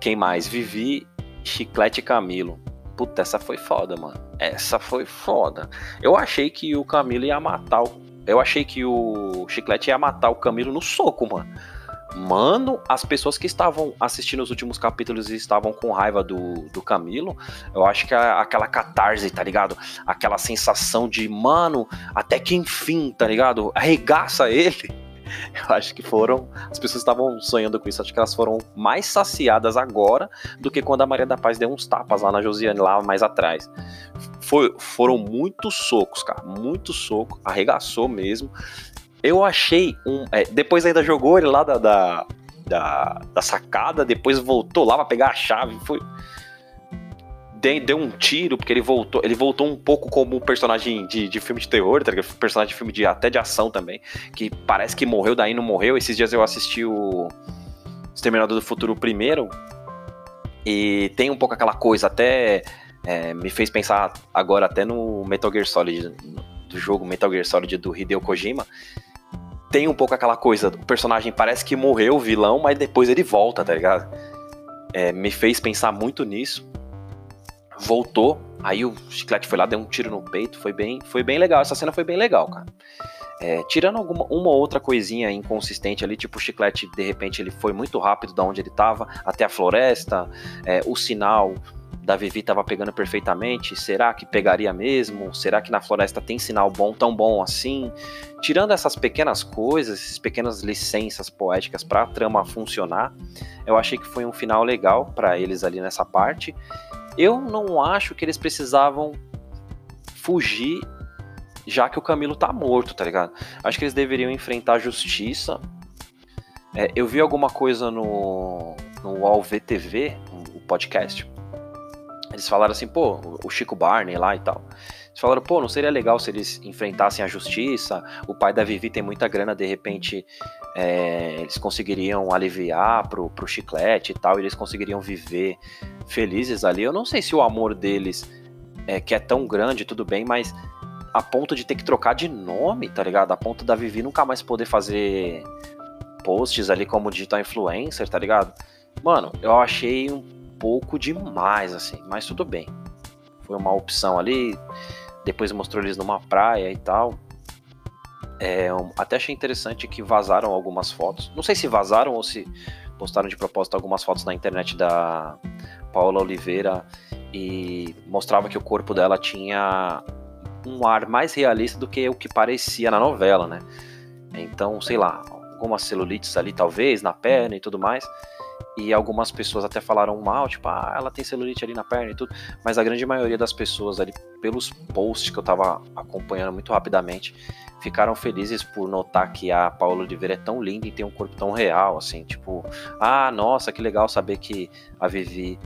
Quem mais? Vivi, Chiclete e Camilo. Puta, essa foi foda, mano. Essa foi foda. Eu achei que o Camilo ia matar o. Eu achei que o Chiclete ia matar o Camilo no soco, mano. Mano, as pessoas que estavam assistindo os últimos capítulos e estavam com raiva do, do Camilo, eu acho que é aquela catarse, tá ligado? Aquela sensação de, mano, até que enfim, tá ligado? Arregaça ele. Eu acho que foram. As pessoas estavam sonhando com isso. Acho que elas foram mais saciadas agora do que quando a Maria da Paz deu uns tapas lá na Josiane, lá mais atrás. Foi, foram muitos socos, cara. Muito soco. Arregaçou mesmo. Eu achei um. É, depois ainda jogou ele lá da, da, da, da, sacada, depois voltou lá pra pegar a chave. Foi. Deu, um tiro, porque ele voltou. Ele voltou um pouco como um personagem de, de filme de terror, tá? Personagem de filme de até de ação também. Que parece que morreu, daí não morreu. Esses dias eu assisti o Exterminador do Futuro primeiro. E tem um pouco aquela coisa, até. É, me fez pensar agora até no Metal Gear Solid, do jogo Metal Gear Solid do Hideo Kojima, tem um pouco aquela coisa, o personagem parece que morreu, o vilão, mas depois ele volta, tá ligado? É, me fez pensar muito nisso. Voltou, aí o Chiclete foi lá, deu um tiro no peito, foi bem, foi bem legal. Essa cena foi bem legal, cara. É, tirando alguma, uma outra coisinha inconsistente ali, tipo o Chiclete, de repente, ele foi muito rápido da onde ele tava até a floresta, é, o sinal da Vivi estava pegando perfeitamente? Será que pegaria mesmo? Será que na floresta tem sinal bom, tão bom assim? Tirando essas pequenas coisas, essas pequenas licenças poéticas para a trama funcionar, eu achei que foi um final legal para eles ali nessa parte. Eu não acho que eles precisavam fugir já que o Camilo tá morto, tá ligado? Acho que eles deveriam enfrentar a justiça. É, eu vi alguma coisa no, no UOL VTV, o podcast, eles falaram assim, pô, o Chico Barney lá e tal. Eles falaram, pô, não seria legal se eles enfrentassem a justiça? O pai da Vivi tem muita grana, de repente é, eles conseguiriam aliviar pro, pro chiclete e tal, e eles conseguiriam viver felizes ali. Eu não sei se o amor deles é, que é tão grande, tudo bem, mas a ponto de ter que trocar de nome, tá ligado? A ponto da Vivi nunca mais poder fazer posts ali como digital influencer, tá ligado? Mano, eu achei um pouco demais, assim, mas tudo bem. Foi uma opção ali. Depois mostrou eles numa praia e tal. É, até achei interessante que vazaram algumas fotos. Não sei se vazaram ou se postaram de propósito algumas fotos na internet da Paula Oliveira e mostrava que o corpo dela tinha um ar mais realista do que o que parecia na novela, né? Então, sei lá, algumas celulites ali talvez na perna e tudo mais. E algumas pessoas até falaram mal, tipo, ah, ela tem celulite ali na perna e tudo. Mas a grande maioria das pessoas ali, pelos posts que eu tava acompanhando muito rapidamente, ficaram felizes por notar que a Paula Oliveira é tão linda e tem um corpo tão real, assim, tipo, ah, nossa, que legal saber que a Vivi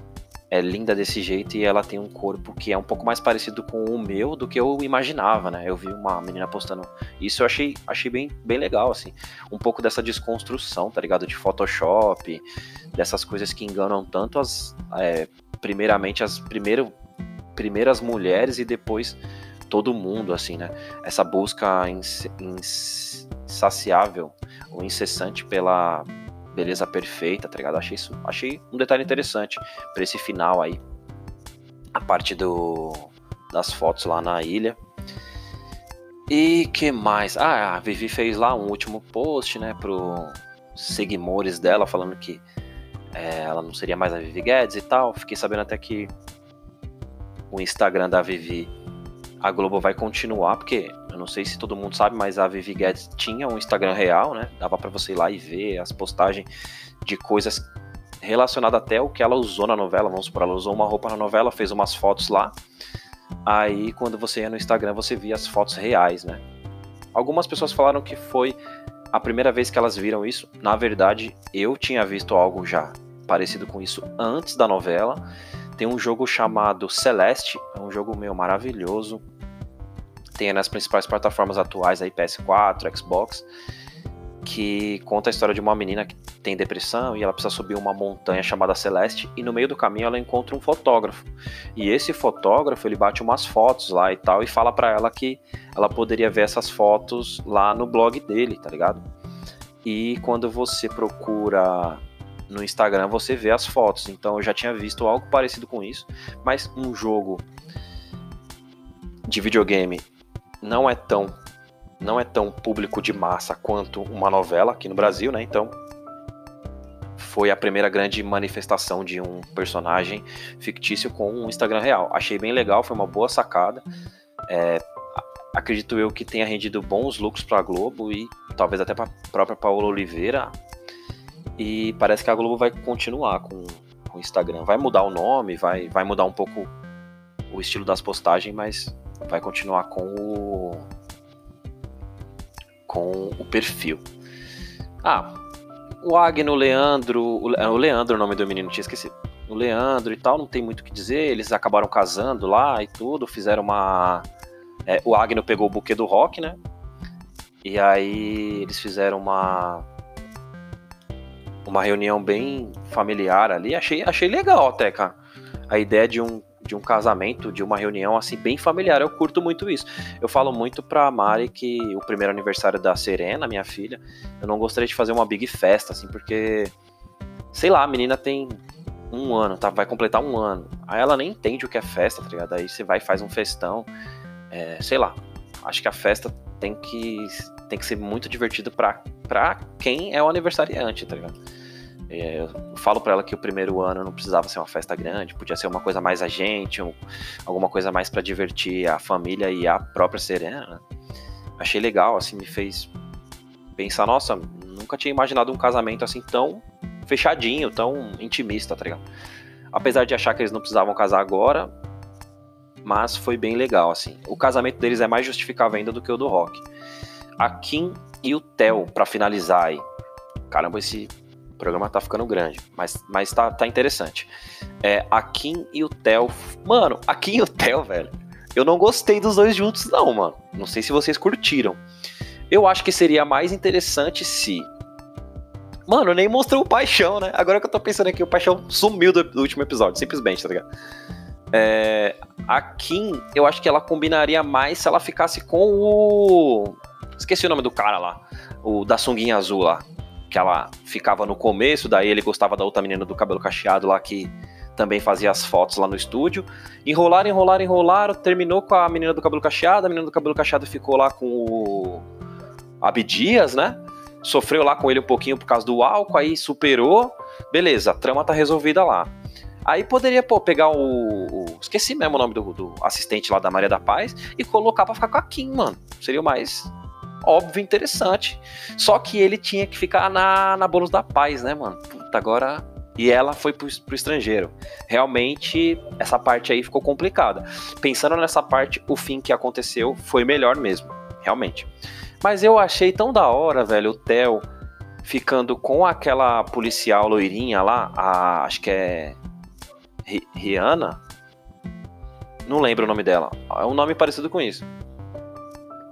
é linda desse jeito e ela tem um corpo que é um pouco mais parecido com o meu do que eu imaginava, né? Eu vi uma menina postando isso, eu achei, achei bem, bem legal, assim. Um pouco dessa desconstrução, tá ligado? De Photoshop, dessas coisas que enganam tanto as. É, primeiramente, as primeiro, primeiras mulheres e depois todo mundo, assim, né? Essa busca insaciável ou incessante pela beleza perfeita, tá ligado? Achei isso, achei um detalhe interessante para esse final aí. A parte do das fotos lá na ilha. E que mais? Ah, a Vivi fez lá um último post, né, pro seguidores dela falando que é, ela não seria mais a Vivi Guedes e tal. Fiquei sabendo até que o Instagram da Vivi a Globo vai continuar, porque eu não sei se todo mundo sabe, mas a Vivi Guedes tinha um Instagram real, né? Dava para você ir lá e ver as postagens de coisas relacionadas até o que ela usou na novela. Vamos supor, ela usou uma roupa na novela, fez umas fotos lá. Aí quando você ia no Instagram, você via as fotos reais, né? Algumas pessoas falaram que foi a primeira vez que elas viram isso. Na verdade, eu tinha visto algo já parecido com isso antes da novela. Tem um jogo chamado Celeste, é um jogo meio maravilhoso, tem nas principais plataformas atuais aí, PS4, Xbox, que conta a história de uma menina que tem depressão e ela precisa subir uma montanha chamada Celeste e no meio do caminho ela encontra um fotógrafo. E esse fotógrafo, ele bate umas fotos lá e tal e fala para ela que ela poderia ver essas fotos lá no blog dele, tá ligado? E quando você procura no Instagram você vê as fotos. Então eu já tinha visto algo parecido com isso, mas um jogo de videogame não é tão não é tão público de massa quanto uma novela aqui no Brasil, né? Então foi a primeira grande manifestação de um personagem fictício com um Instagram real. Achei bem legal, foi uma boa sacada. É, acredito eu que tenha rendido bons lucros para a Globo e talvez até para a própria Paola Oliveira. E parece que a Globo vai continuar com, com o Instagram. Vai mudar o nome, vai, vai mudar um pouco o estilo das postagens, mas vai continuar com o com o perfil. Ah, o Agno, o Leandro, o, é, Leandro, o nome do menino, tinha esquecido. O Leandro e tal, não tem muito o que dizer. Eles acabaram casando lá e tudo, fizeram uma. É, o Agno pegou o buquê do rock, né? E aí eles fizeram uma. Uma reunião bem familiar ali. Achei, achei legal até, cara. A ideia de um de um casamento, de uma reunião assim bem familiar. Eu curto muito isso. Eu falo muito pra Mari que o primeiro aniversário da Serena, minha filha, eu não gostaria de fazer uma big festa assim, porque sei lá, a menina tem um ano, tá? Vai completar um ano. Aí ela nem entende o que é festa, tá ligado? Aí você vai e faz um festão. É, sei lá. Acho que a festa tem que, tem que ser muito divertido pra, pra quem é o aniversariante, tá ligado? É, eu falo para ela que o primeiro ano não precisava ser uma festa grande, podia ser uma coisa mais a gente, um, alguma coisa mais para divertir a família e a própria Serena. Achei legal, assim, me fez pensar, nossa, nunca tinha imaginado um casamento assim tão fechadinho, tão intimista, tá ligado? Apesar de achar que eles não precisavam casar agora, mas foi bem legal, assim. O casamento deles é mais justificável ainda do que o do Rock. A Kim e o Theo, para finalizar aí. Caramba, esse programa tá ficando grande, mas, mas tá, tá interessante. É, a Kim e o Theo. Mano, a Kim e o Theo, velho. Eu não gostei dos dois juntos, não, mano. Não sei se vocês curtiram. Eu acho que seria mais interessante se. Mano, nem mostrou o paixão, né? Agora que eu tô pensando aqui, o paixão sumiu do, do último episódio, simplesmente, tá ligado? É, a Kim, eu acho que ela combinaria mais se ela ficasse com o. Esqueci o nome do cara lá. O da sunguinha azul lá que ela ficava no começo, daí ele gostava da outra menina do cabelo cacheado lá que também fazia as fotos lá no estúdio. Enrolaram, enrolaram, enrolaram, terminou com a menina do cabelo cacheado, a menina do cabelo cacheado ficou lá com o Abdias, né? Sofreu lá com ele um pouquinho por causa do álcool, aí superou. Beleza, a trama tá resolvida lá. Aí poderia, pô, pegar o. o esqueci mesmo o nome do, do, assistente lá da Maria da Paz e colocar pra ficar com a Kim, mano. Seria o mais óbvio, interessante. Só que ele tinha que ficar na, na Bônus da Paz, né, mano? Puta, agora. E ela foi pro, pro estrangeiro. Realmente, essa parte aí ficou complicada. Pensando nessa parte, o fim que aconteceu foi melhor mesmo. Realmente. Mas eu achei tão da hora, velho, o Theo ficando com aquela policial loirinha lá, a, acho que é Rihanna. Não lembro o nome dela. É um nome parecido com isso.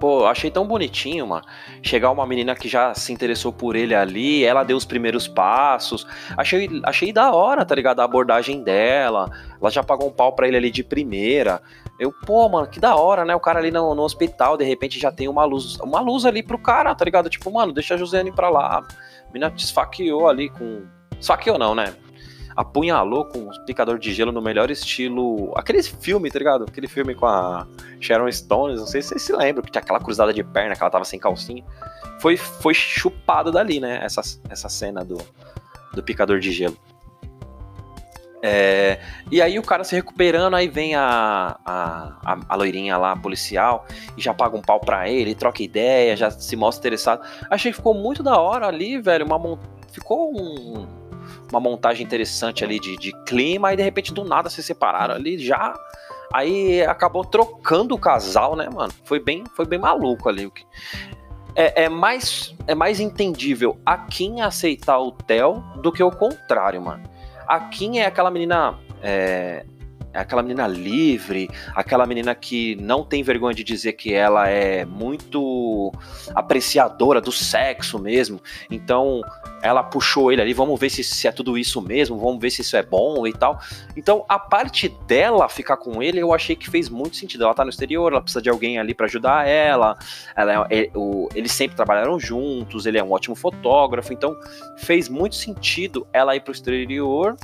Pô, achei tão bonitinho, mano. Chegar uma menina que já se interessou por ele ali, ela deu os primeiros passos. Achei, achei da hora, tá ligado? A abordagem dela. Ela já pagou um pau pra ele ali de primeira. Eu, pô, mano, que da hora, né? O cara ali no, no hospital, de repente já tem uma luz. Uma luz ali pro cara, tá ligado? Tipo, mano, deixa a Josiane pra lá. A menina te esfaqueou ali com. Esfaqueou não, né? Apunhalou com um picador de gelo no melhor estilo. Aquele filme, tá ligado? Aquele filme com a Sharon Stones, não sei se vocês se lembram, que tinha aquela cruzada de perna que ela tava sem calcinha. Foi, foi chupado dali, né? Essa, essa cena do, do picador de gelo. É, e aí o cara se recuperando, aí vem a, a, a, loirinha lá, policial, e já paga um pau pra ele, troca ideia, já se mostra interessado. Achei que ficou muito da hora ali, velho. Uma, ficou um, uma montagem interessante ali de, de clima, e de repente do nada se separaram ali já. Aí acabou trocando o casal, né, mano? Foi bem, foi bem maluco ali. É, é, mais, é mais entendível a Kim aceitar o Theo do que o contrário, mano. A Kim é aquela menina. É, é aquela menina livre, aquela menina que não tem vergonha de dizer que ela é muito apreciadora do sexo mesmo. Então, ela puxou ele ali, vamos ver se, se, é tudo isso mesmo, vamos ver se isso é bom e tal. Então, a parte dela ficar com ele, eu achei que fez muito sentido. Ela tá no exterior, ela precisa de alguém ali para ajudar ela. ela é, o, eles sempre trabalharam juntos, ele é um ótimo fotógrafo, então fez muito sentido ela ir pro exterior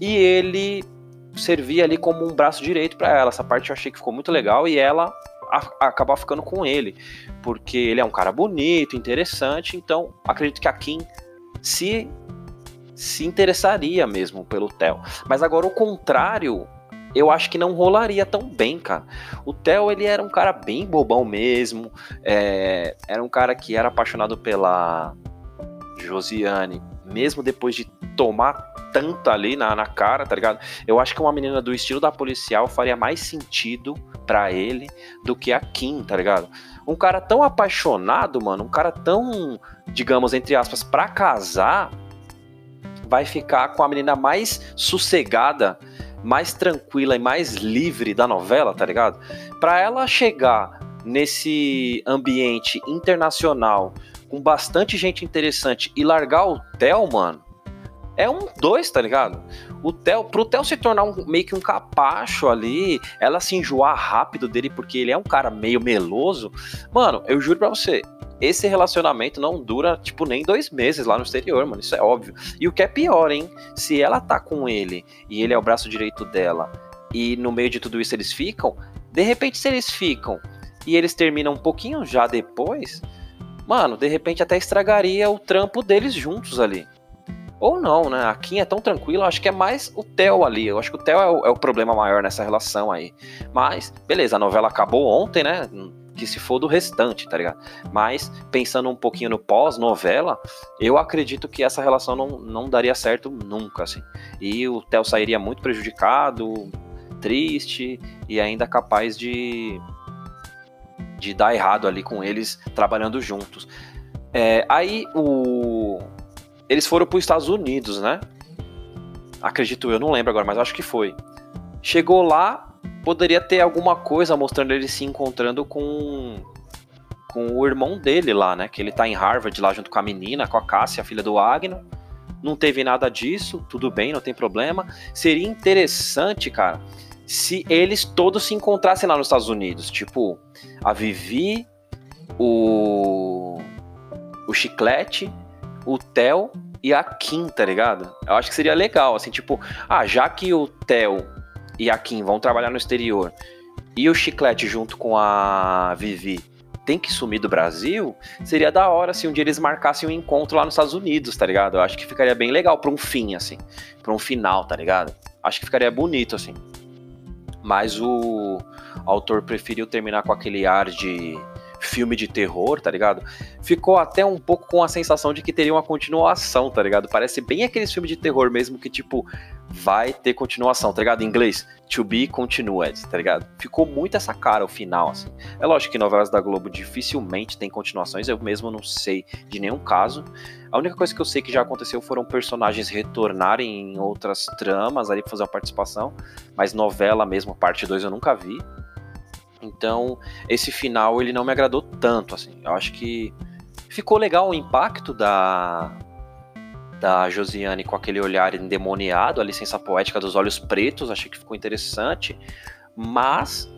e ele servir ali como um braço direito para ela. Essa parte eu achei que ficou muito legal e ela acabar ficando com ele, porque ele é um cara bonito, interessante, então acredito que a Kim se se interessaria mesmo pelo Theo. Mas agora o contrário, eu acho que não rolaria tão bem, cara. O Theo, ele era um cara bem bobão mesmo, é, era um cara que era apaixonado pela Josiane, mesmo depois de tomar tanto ali na, na cara, tá ligado? Eu acho que uma menina do estilo da policial faria mais sentido para ele do que a Kim, tá ligado? Um cara tão apaixonado, mano, um cara tão, digamos, entre aspas, pra casar, vai ficar com a menina mais sossegada, mais tranquila e mais livre da novela, tá ligado? Pra ela chegar nesse ambiente internacional com bastante gente interessante e largar o Theo, mano, é um dois, tá ligado? O Theo, pro Theo se tornar um, meio que um capacho ali, ela se enjoar rápido dele porque ele é um cara meio meloso, mano, eu juro pra você, esse relacionamento não dura, tipo, nem dois meses lá no exterior, mano, isso é óbvio. E o que é pior, hein? Se ela tá com ele e ele é o braço direito dela, e no meio de tudo isso eles ficam, de repente se eles ficam e eles terminam um pouquinho já depois, mano, de repente até estragaria o trampo deles juntos ali. Ou não, né? A Kim é tão tranquila, acho que é mais o Theo ali. Eu acho que o Theo é o, é o problema maior nessa relação aí. Mas, beleza, a novela acabou ontem, né? que se for do restante, tá ligado? Mas, pensando um pouquinho no pós-novela, eu acredito que essa relação não, não daria certo nunca, assim. E o Theo sairia muito prejudicado, triste e ainda capaz de, de dar errado ali com eles trabalhando juntos. É, aí o, eles foram para os Estados Unidos, né? Acredito eu, não lembro agora, mas acho que foi. Chegou lá, poderia ter alguma coisa mostrando ele se encontrando com com o irmão dele lá, né? Que ele tá em Harvard lá junto com a menina, com a Cássia, a filha do Agno. Não teve nada disso, tudo bem, não tem problema. Seria interessante, cara, se eles todos se encontrassem lá nos Estados Unidos. Tipo, a Vivi, o. O Chiclete o Theo e a Kim, tá ligado? Eu acho que seria legal, assim, tipo, ah, já que o Theo e a Kim vão trabalhar no exterior e o Chiclete junto com a Vivi tem que sumir do Brasil, seria da hora se um dia eles marcassem um encontro lá nos Estados Unidos, tá ligado? Eu acho que ficaria bem legal pra um fim, assim, pra um final, tá ligado? Acho que ficaria bonito, assim. Mas o autor preferiu terminar com aquele ar de filme de terror, tá ligado? Ficou até um pouco com a sensação de que teria uma continuação, tá ligado? Parece bem aqueles filmes de terror mesmo que, tipo, vai ter continuação, tá ligado? Em inglês, to be continued, tá ligado? Ficou muito essa cara o final, assim. É lógico que novelas da Globo dificilmente tem continuações, eu mesmo não sei de nenhum caso. A única coisa que eu sei que já aconteceu foram personagens retornarem em outras tramas ali pra fazer uma participação, mas novela mesmo, parte 2 eu nunca vi. Então, esse final ele não me agradou tanto, assim. Eu acho que ficou legal o impacto da da Josiane com aquele olhar endemoniado, a licença poética dos olhos pretos, achei que ficou interessante, mas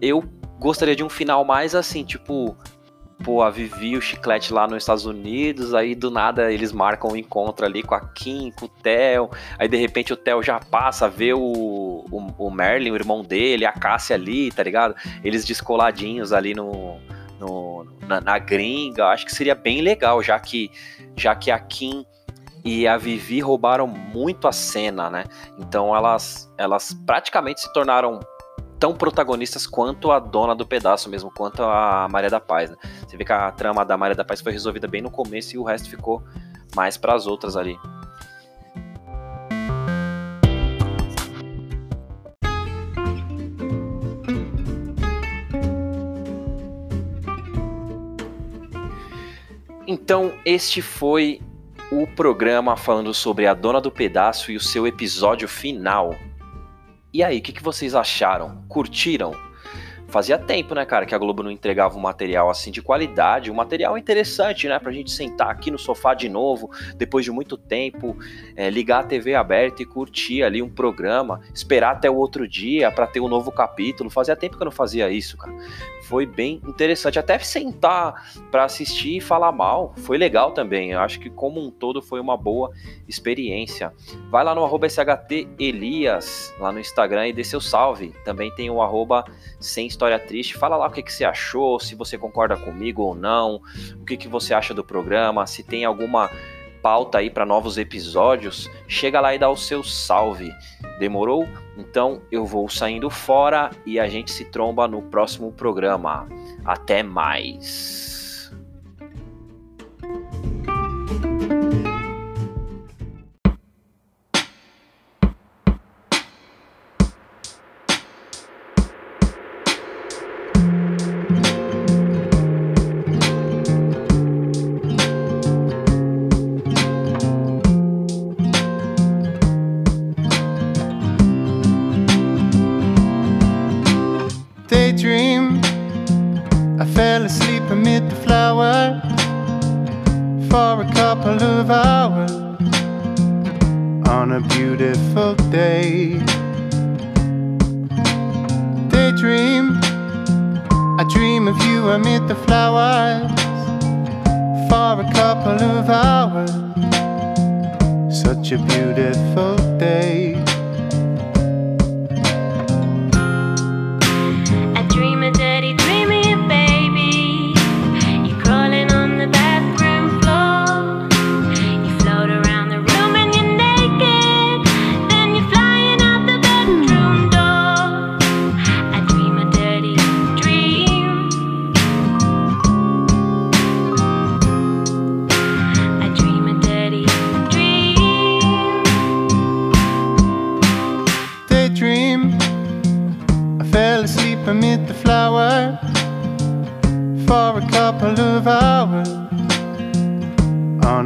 eu gostaria de um final mais assim, tipo, pô, a Vivi o Chiclete lá nos Estados Unidos, aí do nada eles marcam um encontro ali com a Kim, com o Theo, aí de repente o Theo já passa a o, o, o Merlin, o irmão dele, a Cássia ali, tá ligado? Eles descoladinhos ali no, no na, na, gringa, acho que seria bem legal, já que, já que a Kim e a Vivi roubaram muito a cena, né? Então elas, elas praticamente se tornaram tão protagonistas quanto a dona do pedaço mesmo, quanto a Maria da Paz. Né? Você vê que a trama da Maria da Paz foi resolvida bem no começo e o resto ficou mais para as outras ali. Então, este foi o programa falando sobre a Dona do Pedaço e o seu episódio final. E aí, o que, que vocês acharam? Curtiram? Fazia tempo, né, cara, que a Globo não entregava um material assim de qualidade, um material interessante, né, pra gente sentar aqui no sofá de novo, depois de muito tempo, é, ligar a TV aberta e curtir ali um programa, esperar até o outro dia para ter um novo capítulo. Fazia tempo que eu não fazia isso, cara foi bem interessante. Até sentar para assistir e falar mal foi legal também. Eu acho que, como um todo, foi uma boa experiência. Vai lá no arroba SHT Elias, lá no Instagram, e dê seu salve. Também tem o arroba Sem História Triste. Fala lá o que, que você achou, se você concorda comigo ou não, o que, que você acha do programa, se tem alguma pauta aí para novos episódios, chega lá e dá o seu salve. Demorou? Então eu vou saindo fora e a gente se tromba no próximo programa. Até mais. of you amid the flowers for a couple of hours. Such a beautiful day.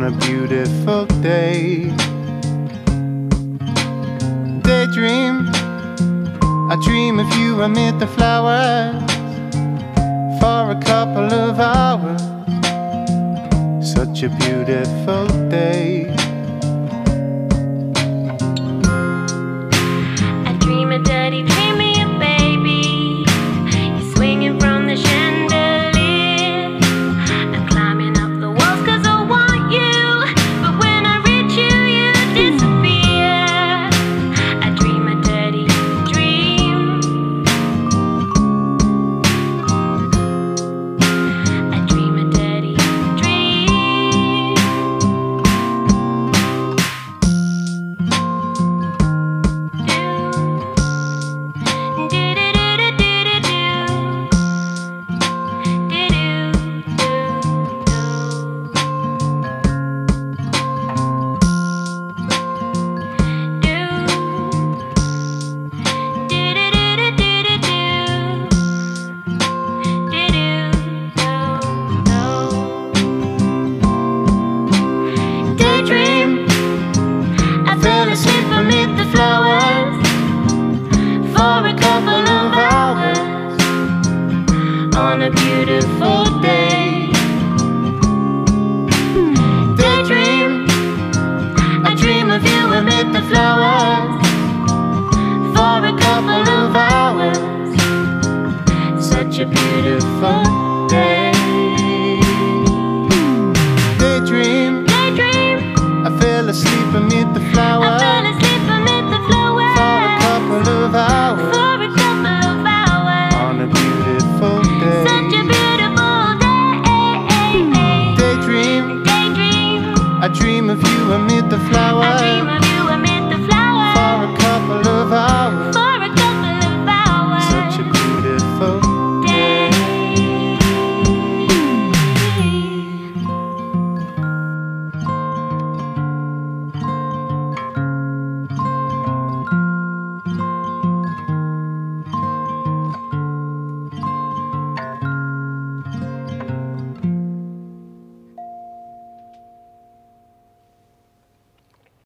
on a beautiful day. Daydream, I dream of you amid the flowers for a couple of hours. Such a beautiful day. I dream of dirty.